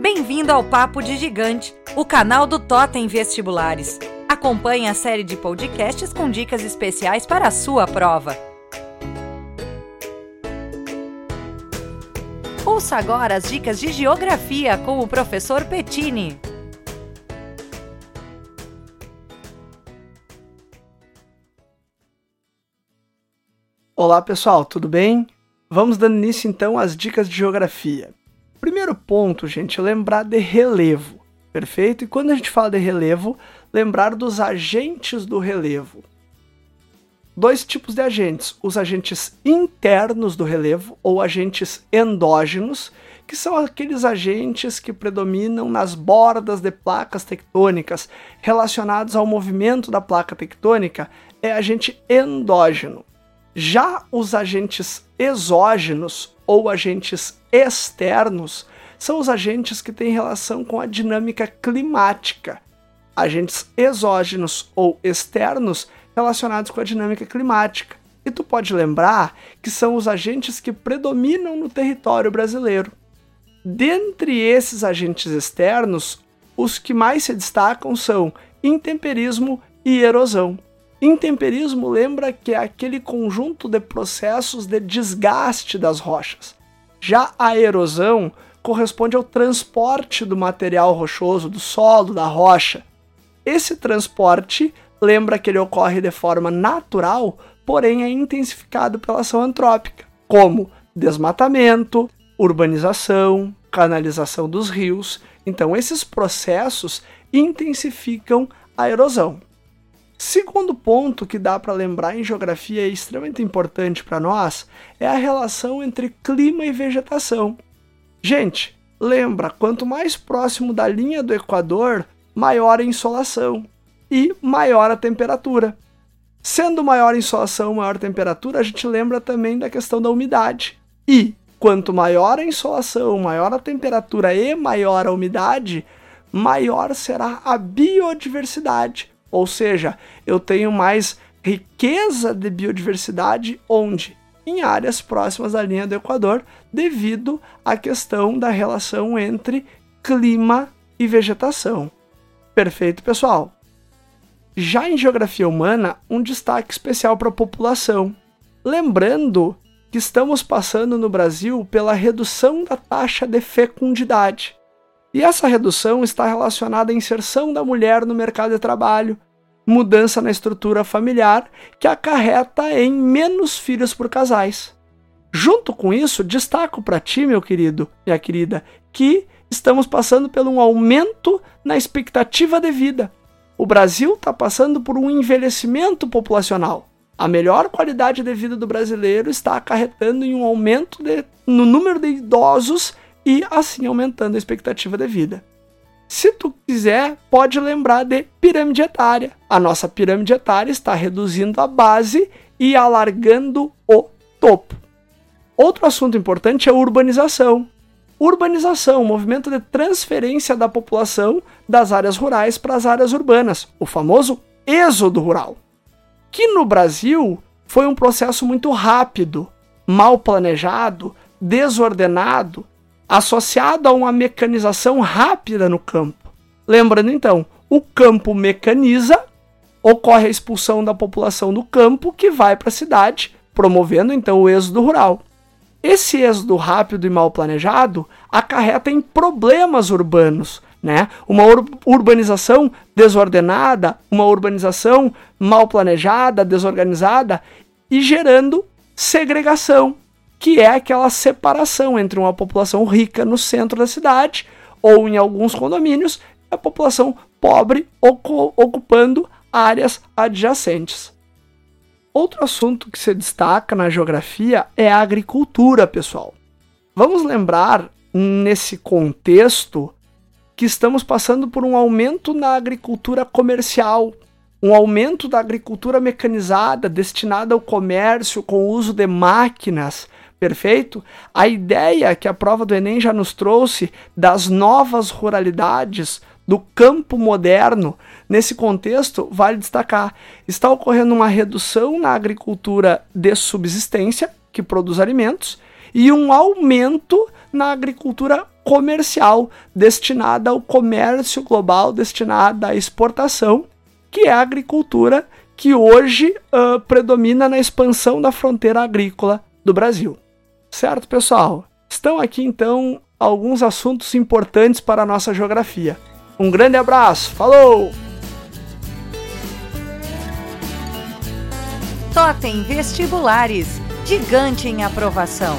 Bem-vindo ao Papo de Gigante, o canal do Totem Vestibulares. Acompanhe a série de podcasts com dicas especiais para a sua prova. Ouça agora as dicas de geografia com o professor Pettini. Olá pessoal, tudo bem? Vamos dando início então às dicas de geografia. Primeiro ponto, gente, é lembrar de relevo, perfeito? E quando a gente fala de relevo, lembrar dos agentes do relevo. Dois tipos de agentes: os agentes internos do relevo ou agentes endógenos, que são aqueles agentes que predominam nas bordas de placas tectônicas relacionados ao movimento da placa tectônica, é agente endógeno. Já os agentes exógenos ou agentes externos são os agentes que têm relação com a dinâmica climática. Agentes exógenos ou externos relacionados com a dinâmica climática. E tu pode lembrar que são os agentes que predominam no território brasileiro. Dentre esses agentes externos, os que mais se destacam são intemperismo e erosão. Intemperismo lembra que é aquele conjunto de processos de desgaste das rochas. Já a erosão corresponde ao transporte do material rochoso, do solo, da rocha. Esse transporte lembra que ele ocorre de forma natural, porém é intensificado pela ação antrópica, como desmatamento, urbanização, canalização dos rios. Então, esses processos intensificam a erosão. Segundo ponto que dá para lembrar em geografia e extremamente importante para nós é a relação entre clima e vegetação. Gente, lembra, quanto mais próximo da linha do Equador, maior a insolação e maior a temperatura. Sendo maior a insolação, maior a temperatura, a gente lembra também da questão da umidade. E quanto maior a insolação, maior a temperatura e maior a umidade, maior será a biodiversidade ou seja, eu tenho mais riqueza de biodiversidade onde? Em áreas próximas da linha do Equador, devido à questão da relação entre clima e vegetação. Perfeito, pessoal? Já em geografia humana, um destaque especial para a população. Lembrando que estamos passando no Brasil pela redução da taxa de fecundidade. E essa redução está relacionada à inserção da mulher no mercado de trabalho, mudança na estrutura familiar que acarreta em menos filhos por casais. Junto com isso, destaco para ti, meu querido, minha querida, que estamos passando por um aumento na expectativa de vida. O Brasil está passando por um envelhecimento populacional. A melhor qualidade de vida do brasileiro está acarretando em um aumento de, no número de idosos e assim aumentando a expectativa de vida. Se tu quiser, pode lembrar de pirâmide etária. A nossa pirâmide etária está reduzindo a base e alargando o topo. Outro assunto importante é urbanização. Urbanização, movimento de transferência da população das áreas rurais para as áreas urbanas, o famoso êxodo rural. Que no Brasil foi um processo muito rápido, mal planejado, desordenado associado a uma mecanização rápida no campo. Lembrando então, o campo mecaniza, ocorre a expulsão da população do campo que vai para a cidade, promovendo então o êxodo rural. Esse êxodo rápido e mal planejado acarreta em problemas urbanos, né? Uma ur urbanização desordenada, uma urbanização mal planejada, desorganizada e gerando segregação, que é aquela separação entre uma população rica no centro da cidade ou em alguns condomínios, a população pobre ocupando áreas adjacentes. Outro assunto que se destaca na geografia é a agricultura, pessoal. Vamos lembrar nesse contexto que estamos passando por um aumento na agricultura comercial, um aumento da agricultura mecanizada destinada ao comércio com o uso de máquinas, Perfeito? A ideia que a prova do Enem já nos trouxe das novas ruralidades, do campo moderno, nesse contexto, vale destacar: está ocorrendo uma redução na agricultura de subsistência, que produz alimentos, e um aumento na agricultura comercial destinada ao comércio global, destinada à exportação, que é a agricultura que hoje uh, predomina na expansão da fronteira agrícola do Brasil. Certo, pessoal? Estão aqui então alguns assuntos importantes para a nossa geografia. Um grande abraço, falou! Totem Vestibulares, gigante em aprovação.